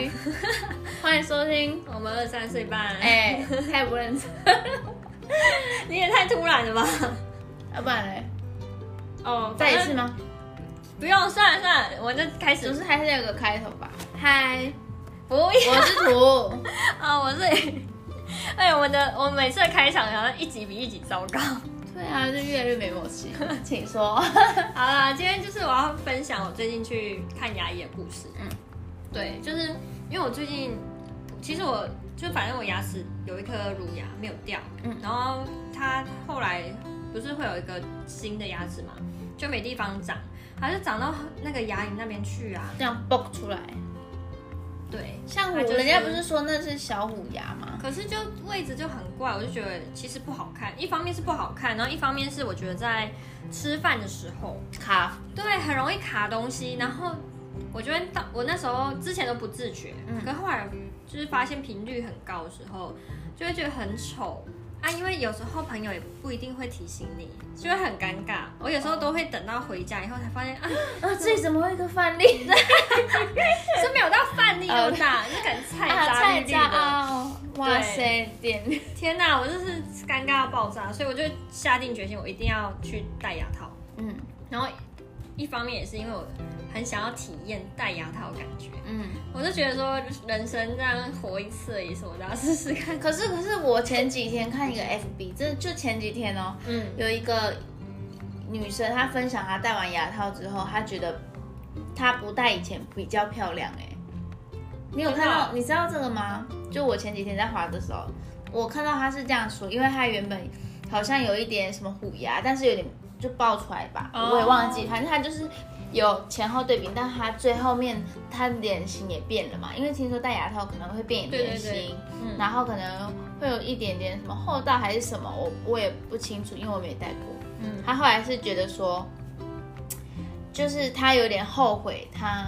嗨，欢迎收听我们二三岁半。哎，太不认真，你也太突然了吧？要不然嘞？哦，再一次吗？不用，算了算了，我就开始，就是还是有个开头吧。嗨，不要，我是图啊，我是。哎，我的我每次的开场好像一集比一集糟糕。对啊，就越来越没默契。请说。好啦，今天就是我要分享我最近去看牙医的故事。嗯，对，就是因为我最近，其实我就反正我牙齿有一颗乳牙没有掉，嗯，然后它后来不是会有一个新的牙齿嘛，就没地方长，它就长到那个牙龈那边去啊，这样蹦出来。对，像我，就是，人家不是说那是小虎牙吗？可是就位置就很怪，我就觉得其实不好看。一方面是不好看，然后一方面是我觉得在吃饭的时候卡，对，很容易卡东西。然后我觉得到我那时候之前都不自觉，嗯，可后来就是发现频率很高的时候，就会觉得很丑。啊，因为有时候朋友也不一定会提醒你，就会很尴尬。我有时候都会等到回家以后才发现啊，啊，自己怎么会一个饭粒？是没有到范例那么大，就感觉菜渣绿绿的。啊、哇塞，点天哪，我就是尴尬到爆炸，所以我就下定决心，我一定要去戴牙套。嗯，然后一方面也是因为我。很想要体验戴牙套的感觉，嗯，我就觉得说人生这样活一次而已，什么都要试试看。可是可是我前几天看一个 FB，这就前几天哦，嗯，有一个女生她分享她戴完牙套之后，她觉得她不戴以前比较漂亮哎。你有看到？你知道这个吗？就我前几天在滑的时候，我看到她是这样说，因为她原本好像有一点什么虎牙，但是有点就爆出来吧，我也忘记，反正他就是。有前后对比，但他最后面他脸型也变了嘛，因为听说戴牙套可能会变脸型，嗯，然后可能会有一点点什么厚道还是什么，我我也不清楚，因为我没戴过。嗯，他后来是觉得说，就是他有点后悔，他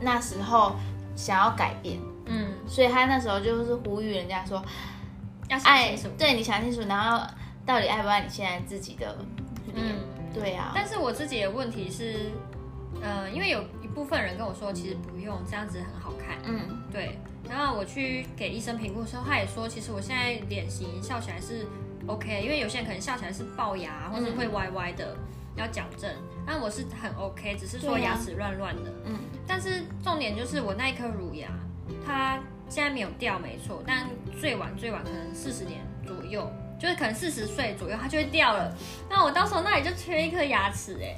那时候想要改变，嗯，所以他那时候就是呼吁人家说，要想清楚，对，你想清楚，然后到底爱不爱你现在自己的脸？嗯，对啊。但是我自己的问题是。呃，因为有一部分人跟我说，其实不用这样子很好看。嗯，对。然后我去给医生评估的时候，他也说，其实我现在脸型笑起来是 OK，因为有些人可能笑起来是龅牙或者会歪歪的，嗯、要矫正。但我是很 OK，只是说牙齿乱乱的。嗯。但是重点就是我那一颗乳牙，它现在没有掉，没错。但最晚最晚可能四十年左右，就是可能四十岁左右它就会掉了。那我到时候那里就缺一颗牙齿哎。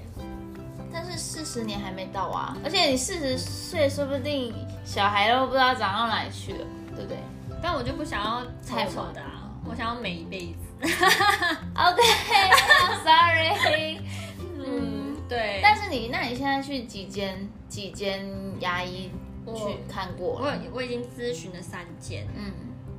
但是四十年还没到啊，而且你四十岁，说不定小孩都不知道长到哪里去了，对不对？但我就不想要太丑的啊，我想要美一辈子。OK，Sorry。嗯，对。但是你，那你现在去几间几间牙医去看过？我我，我已经咨询了三间。嗯，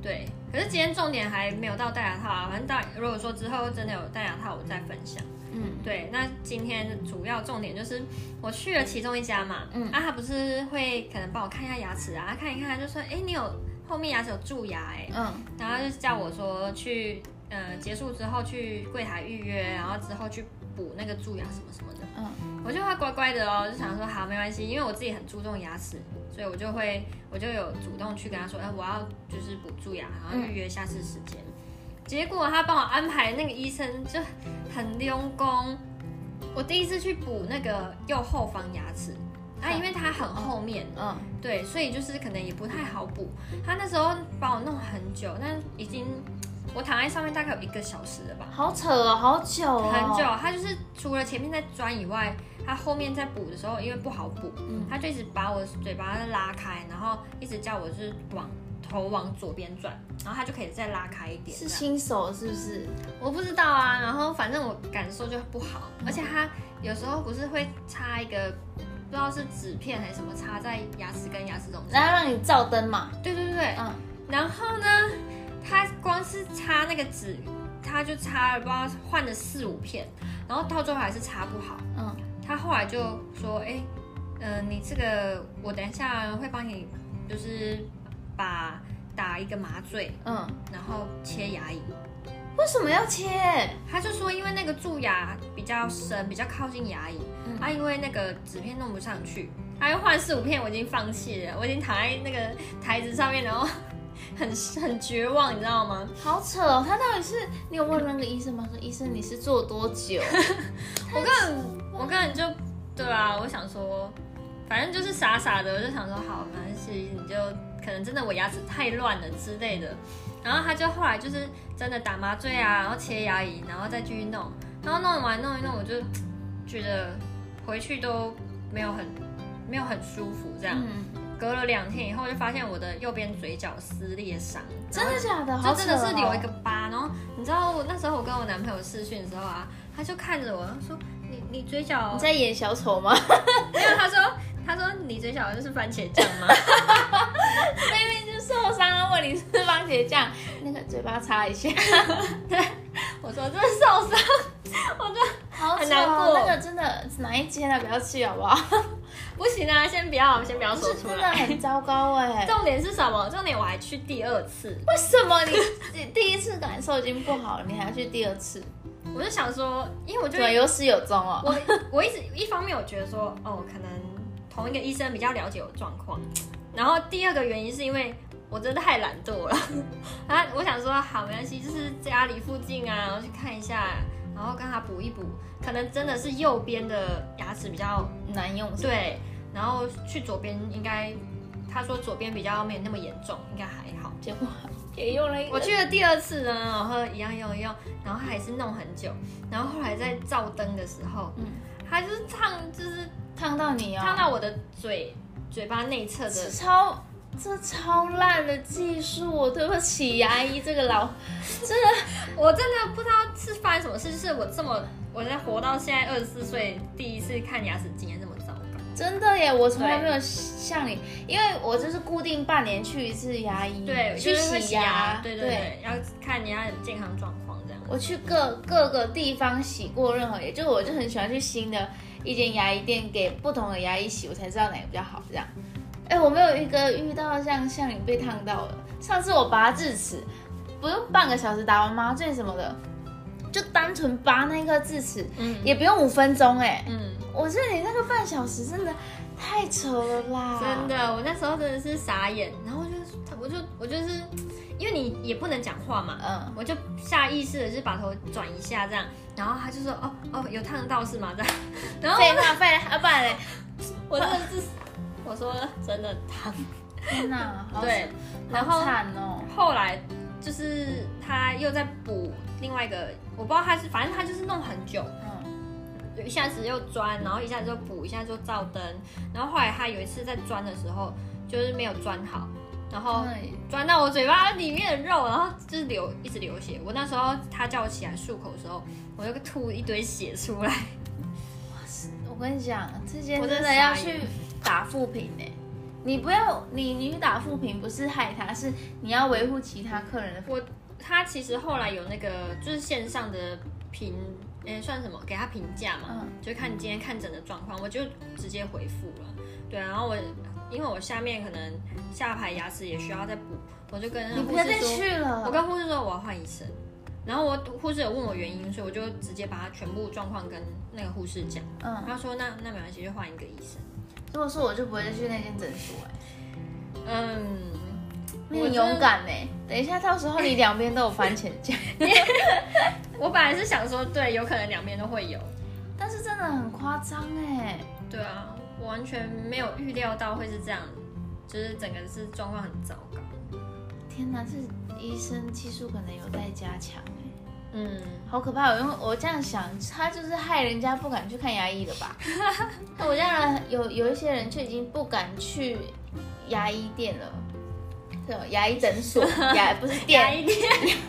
对。可是今天重点还没有到戴牙套啊，反正戴，如果说之后真的有戴牙套，我再分享。嗯，对，那今天的主要重点就是我去了其中一家嘛，嗯，啊，他不是会可能帮我看一下牙齿啊，看一看，就说，哎，你有后面牙齿有蛀牙，哎，嗯，然后就叫我说去，呃，结束之后去柜台预约，然后之后去补那个蛀牙什么什么的，嗯，我就会乖乖的哦，就想说好，没关系，因为我自己很注重牙齿，所以我就会，我就有主动去跟他说，哎，我要就是补蛀牙，然后预约下次时间。结果他帮我安排那个医生就很用功。我第一次去补那个右后方牙齿，啊，因为它很后面，嗯，对，所以就是可能也不太好补。他那时候帮我弄很久，但已经我躺在上面大概有一个小时了吧。好扯哦，好久哦，很久。他就是除了前面在钻以外，他后面在补的时候因为不好补，嗯，他就一直把我嘴巴拉开，然后一直叫我就是往。头往左边转，然后它就可以再拉开一点。是新手是不是？我不知道啊。然后反正我感受就不好，而且它有时候不是会插一个不知道是纸片还是什么插在牙齿跟牙齿中间，然后让你照灯嘛。对对对对，嗯。然后呢，它光是擦那个纸，他就擦了不知道换了四五片，然后到最后还是擦不好。嗯。他后来就说：“哎，嗯、呃，你这个我等一下会帮你，就是。”把打一个麻醉，嗯，然后切牙龈。为什么要切？他就说，因为那个蛀牙比较深，比较靠近牙龈，嗯、啊，因为那个纸片弄不上去，他又换四五片，我已经放弃了，我已经躺在那个台子上面，然后很很绝望，你知道吗？好扯哦，他到底是你有问那个医生吗？说医生你是做多久？我根本我根本就对啊，我想说，反正就是傻傻的，我就想说好，没关系，你就可能真的我牙齿太乱了之类的。然后他就后来就是真的打麻醉啊，然后切牙龈，然后再继续弄，然后弄完弄一弄，我就觉得回去都没有很没有很舒服，这样。嗯、隔了两天以后，就发现我的右边嘴角撕裂伤，真的假的？就真的是留一个疤。然后你知道我那时候我跟我男朋友试训的时候啊，他就看着我说：“你你嘴角你在演小丑吗？” 没有，他说他说你嘴角就是番茄酱吗？明明就受伤了，问你是番茄酱，那个嘴巴擦一下。对，我说真的受伤，我就好很难过。那个真的哪一间啊？不要去好不好？不行啊，先不要，先不要说出来。真的很糟糕哎。重点是什么？重点我还去第二次。为什么你你 第一次感受已经不好了，你还要去第二次？我就想说，因为我觉得有始有终哦。我我一直一方面我觉得说，哦，可能同一个医生比较了解我状况。然后第二个原因是因为我真的太懒惰了 啊！我想说好没关系，就是家里附近啊，然后去看一下，然后跟他补一补，可能真的是右边的牙齿比较难用，对，然后去左边应该他说左边比较没有那么严重，应该还好。结果也用了一，我去了第二次呢，然后一样用一用，然后还是弄很久，然后后来在照灯的时候，嗯，他就是烫，就是烫到你哦，烫到我的嘴。嘴巴内侧的超，这超烂的技术，我对不起牙医这个老，真的，我真的不知道是发生什么事，就是我这么我在活到现在二十四岁，第一次看牙齿经验这么真的耶，我从来没有像你，因为我就是固定半年去一次牙医，对，去洗牙，对对对，要看你的健康状况这样。我去各各个地方洗过任何，也就是我就很喜欢去新的。一间牙医店给不同的牙医洗，我才知道哪个比较好。这样，哎，我没有一个遇到像像你被烫到了。上次我拔智齿，不用半个小时打完麻醉什么的，就单纯拔那颗智齿，嗯，也不用五分钟，哎，嗯，我这里那个半小时真的太扯了啦！真的，我那时候真的是傻眼，然后我就我就我就是。因为你也不能讲话嘛，嗯，我就下意识的就是把头转一下这样，然后他就说，哦哦，有烫到是吗？这样，然后废话废话，不然嘞，我真的是，我说真的烫，天哪，对，然后惨哦，后来就是他又在补另外一个，我不知道他是，反正他就是弄很久，嗯，一下子又钻，然后一下子又补，一下子又照灯，然后后来他有一次在钻的时候，就是没有钻好。然后钻到我嘴巴里面的肉，然后就是流，一直流血。我那时候他叫我起来漱口的时候，我就吐一堆血出来。我跟你讲，这些我真的要去打负评呢。你不要，你你去打负评不是害他，是你要维护其他客人的。我他其实后来有那个就是线上的评，诶，算什么？给他评价嘛，嗯、就看你今天看诊的状况，我就直接回复了。对，然后我。因为我下面可能下排牙齿也需要再补，我就跟护士说，你不要再去了。我跟护士说我要换医生，然后我护士有问我原因，所以我就直接把他全部状况跟那个护士讲。嗯，他说那那没关系，就换一个医生。如果是我就不会再去那间诊所哎。嗯，你很勇敢哎。等一下，到时候你两边都有番茄酱。我本来是想说，对，有可能两边都会有，但是真的很夸张哎。对啊。我完全没有预料到会是这样，就是整个是状况很糟糕。天哪，这医生技术可能有待加强哎。嗯，好可怕。因为我这样想，他就是害人家不敢去看牙医了吧？那我这样有有一些人就已经不敢去牙医店了，对，牙医诊所，牙不是店，牙医店，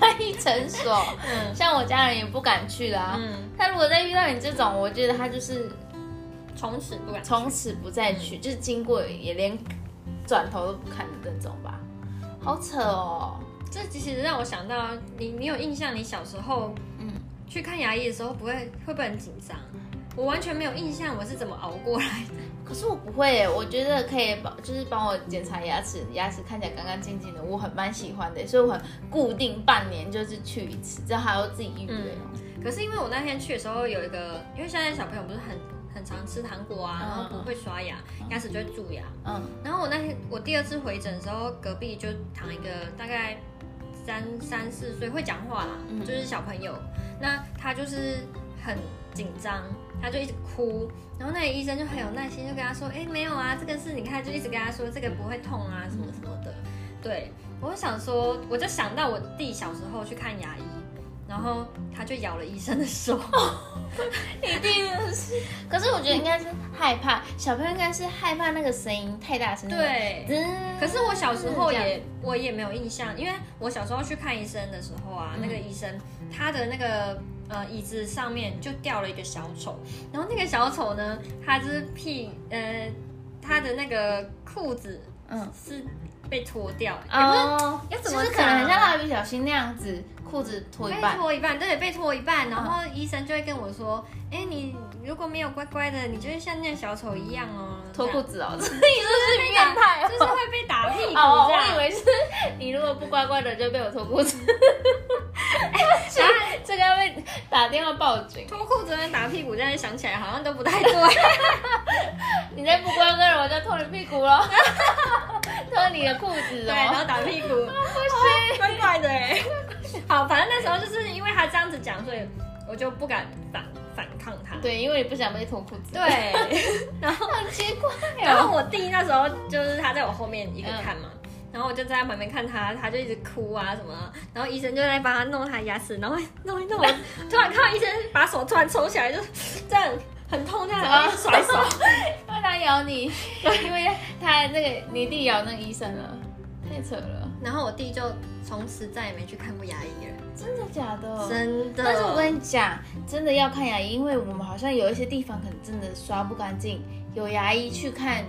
牙医诊所。嗯，像我家人也不敢去啦。嗯，他如果再遇到你这种，我觉得他就是。从此不敢，从此不再去，嗯、就是经过也连转头都不看的那种吧。好扯哦，这其实让我想到你，你有印象？你小时候，嗯，去看牙医的时候，不会会不会很紧张？我完全没有印象，我是怎么熬过来的。可是我不会，我觉得可以帮，就是帮我检查牙齿，牙齿看起来干干净净的，我很蛮喜欢的，所以我很固定半年就是去一次，这还要自己预约。可是因为我那天去的时候有一个，因为现在小朋友不是很。很常吃糖果啊，然后不会刷牙，牙齿就会蛀牙。嗯，然后我那天我第二次回诊的时候，隔壁就躺一个大概三三四岁会讲话啦，就是小朋友，那他就是很紧张，他就一直哭，然后那个医生就很有耐心，就跟他说，哎，没有啊，这个是你看，就一直跟他说这个不会痛啊，什么什么的。对，我想说，我就想到我弟小时候去看牙医。然后他就咬了医生的手，一定是。可是我觉得应该是害怕，小朋友应该是害怕那个声音太大声。对，可是我小时候也我也没有印象，因为我小时候去看医生的时候啊，那个医生他的那个呃椅子上面就掉了一个小丑，然后那个小丑呢，他就是屁呃他的那个裤子嗯。是被脱掉，哦，要怎么？就是可能很像蜡笔小新那样子。裤子脱一半，脱一半，对，被脱一半，然后医生就会跟我说：“哎、你如果没有乖乖的，你就会像那个小丑一样哦，脱裤子哦。”这是 变态，就是会被打屁股我以为是你如果不乖乖的就被我脱裤子。电话报警。脱裤子跟打屁股，现在想起来好像都不太对。你再不乖乖的，我就脱你屁股了。脱你的裤子哦，对，然后打屁股，不行，怪怪的哎。好，反正那时候就是因为他这样子讲，所以我就不敢反反抗他。对，因为你不想被脱裤子。对，然后很奇怪。然后我弟那时候就是他在我后面一个看嘛，嗯、然后我就在他旁边看他，他就一直哭啊什么，然后医生就在帮他弄他牙齿，然后弄一弄，突然看到医生把手突然抽起来，就这样很痛，这样然后 甩手，因为他咬你，因为他那个你弟咬那个医生了，太扯了。然后我弟就从此再也没去看过牙医了。真的假的？真的。但是我跟你讲，真的要看牙医，因为我们好像有一些地方可能真的刷不干净，有牙医去看，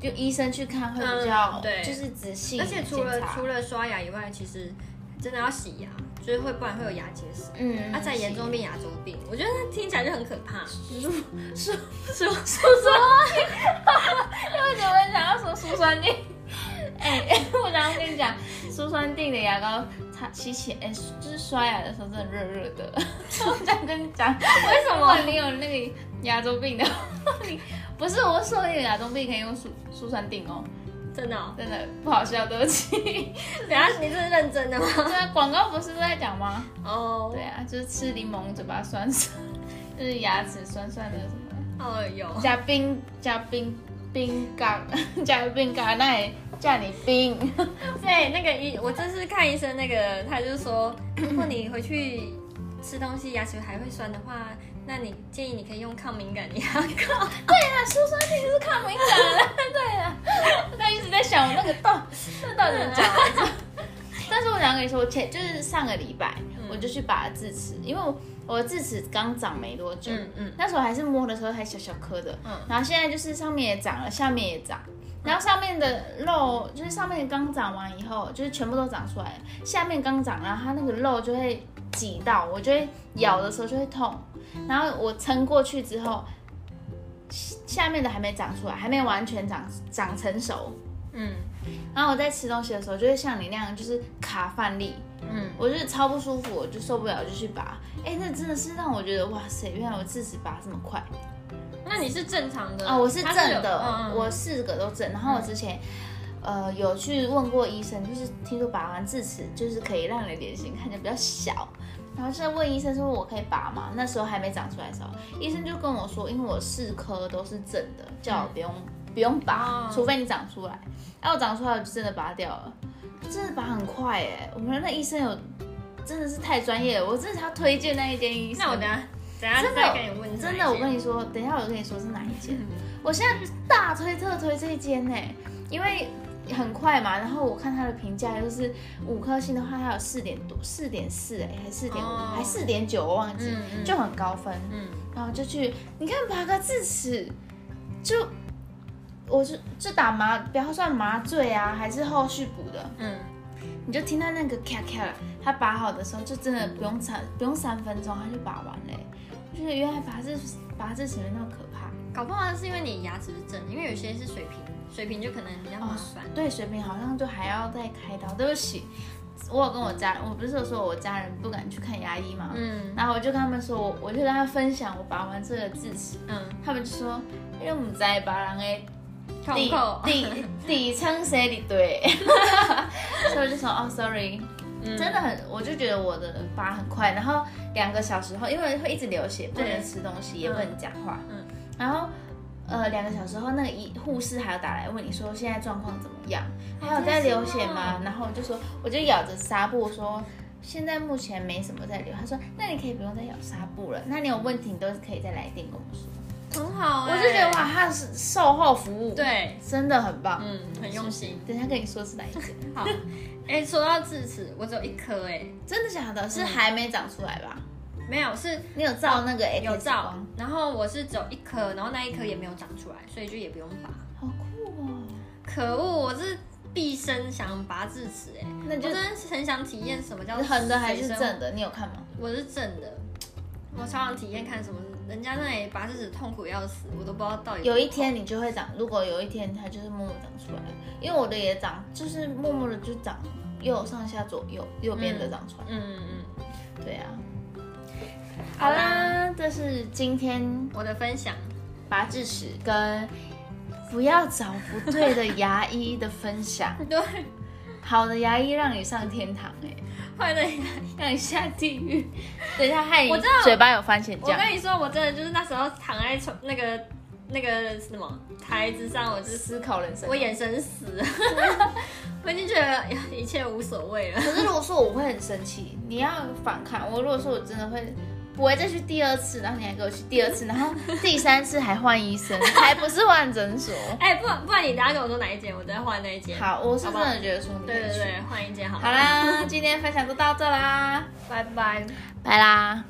就医生去看会比较、嗯、对，就是仔细。而且除了除了刷牙以外，其实真的要洗牙，就是会不然会有牙结石。嗯。啊，再严重变牙周病，我觉得听起来就很可怕。舒舒舒舒酸，为什么想要说舒酸定？哎、欸，我刚刚跟你讲，舒酸定的牙膏擦洗起，哎、欸，就是刷牙的时候真的热热的。我这样跟你讲，为什么你有那个牙周病的？不是我说你有牙周病可以用舒舒酸定哦，真的、哦、真的不好笑，对不起。等下你这是认真的吗？对啊，广告不是都在讲吗？哦，oh. 对啊，就是吃柠檬嘴巴酸酸，就是牙齿酸酸的什么？哦有，加冰加冰冰干 加冰干那也。叫你冰，对，那个医，我这次看医生，那个他就说，如果你回去吃东西牙齿还会酸的话，那你建议你可以用抗敏感牙膏。对啊，舒酸定是抗敏感的。对啊，他一直在想我那个到那到底怎么讲？但是我想跟你说，前就是上个礼拜，我就去拔智齿，因为我的智齿刚长没多久，嗯嗯，那时候还是摸的时候还小小颗的，嗯，然后现在就是上面也长了，下面也长。然后上面的肉就是上面刚长完以后，就是全部都长出来了。下面刚长，然后它那个肉就会挤到，我就会咬的时候就会痛。然后我撑过去之后，下面的还没长出来，还没完全长长成熟。嗯。然后我在吃东西的时候，就会像你那样，就是卡饭粒。嗯。我就是超不舒服，我就受不了，就去拔。哎，那真的是让我觉得哇塞，原来我智齿拔这么快。那你是正常的啊？我是正的，嗯、我四个都正。然后我之前，嗯、呃，有去问过医生，就是听说拔完智齿就是可以让你的脸型看起来比较小。然后现在问医生说我可以拔吗？那时候还没长出来的时候，医生就跟我说，因为我四颗都是正的，叫我不用、嗯、不用拔，哦、除非你长出来。然后我长出来我就真的拔掉了，真的拔很快哎！我们那医生有真的是太专业了，我真的要推荐那一间医生。那我等下。真的，真的，我跟你说，等一下我跟你说是哪一间。我现在大推特推这一间呢，因为很快嘛。然后我看他的评价，就是五颗星的话，他有四点多，四点四哎，还四点五，还四点九，我忘记，就很高分。嗯，然后就去，你看拔个智齿，就我就就打麻，不要算麻醉啊，还是后续补的。嗯，你就听到那个咔咔，他拔好的时候，就真的不用三不用三分钟，他就拔完嘞。就是原来拔智拔智齿没那么可怕，搞不好是因为你牙齿是正，因为有些是水平，水平就可能比较麻烦。对，水平好像就还要再开刀。对不起，我有跟我家人，我不是有说我家人不敢去看牙医嘛，嗯，然后我就跟他们说，我我就跟他分享我拔完这个智齿，嗯，他们就说，因为我们在拔人诶，底底底仓谁里对，所以我就说哦，sorry，嗯，真的很，我就觉得我的拔很快，然后两个小时后，因为会一直流血，不能吃东西，也不能讲话，嗯，然后。呃，两个小时后，那个医护士还要打来问你说现在状况怎么样，还有在流血吗？然后我就说，我就咬着纱布说，现在目前没什么在流。他说，那你可以不用再咬纱布了，那你有问题你都是可以再来电跟我说，很好、欸。我就觉得哇，他是售后服务，对，真的很棒，嗯，很用心。等一下跟你说是哪一个。好，哎、欸，说到智齿，我只有一颗，哎，真的假的？是还没长出来吧？嗯没有，是你有照那个 X 有照，然后我是只有一颗，然后那一颗也没有长出来，所以就也不用拔。好酷哦！可恶，我是毕生想拔智齿哎，那就真的是很想体验什么叫横的还是正的？你有看吗？我是正的，我超想体验看什么，人家那里拔智齿痛苦要死，我都不知道到底。有一天你就会长，如果有一天它就是默默长出来，因为我的也长，就是默默的就长右上下左右右边的长出来。嗯嗯嗯，对啊。好啦，这是今天我的分享，拔智齿跟不要找不对的牙医的分享。对，好的牙医让你上天堂，哎，坏的牙医让你下地狱。等一下害你嘴巴有番茄酱。我跟你说，我真的就是那时候躺在床那个那个什么台子上，我就思考人生，我眼神死了，我已经觉得一切无所谓了。可是如果说我会很生气，你要反抗我。如果说我真的会。不会再去第二次，然后你还给我去第二次，然后第三次还换医生，还不是换诊所。哎、欸，不然不然你等下跟我说哪一间，我再换那一间。好，我是真的觉得说你对对对，换一间好。好啦，今天分享就到这啦，拜拜，拜啦。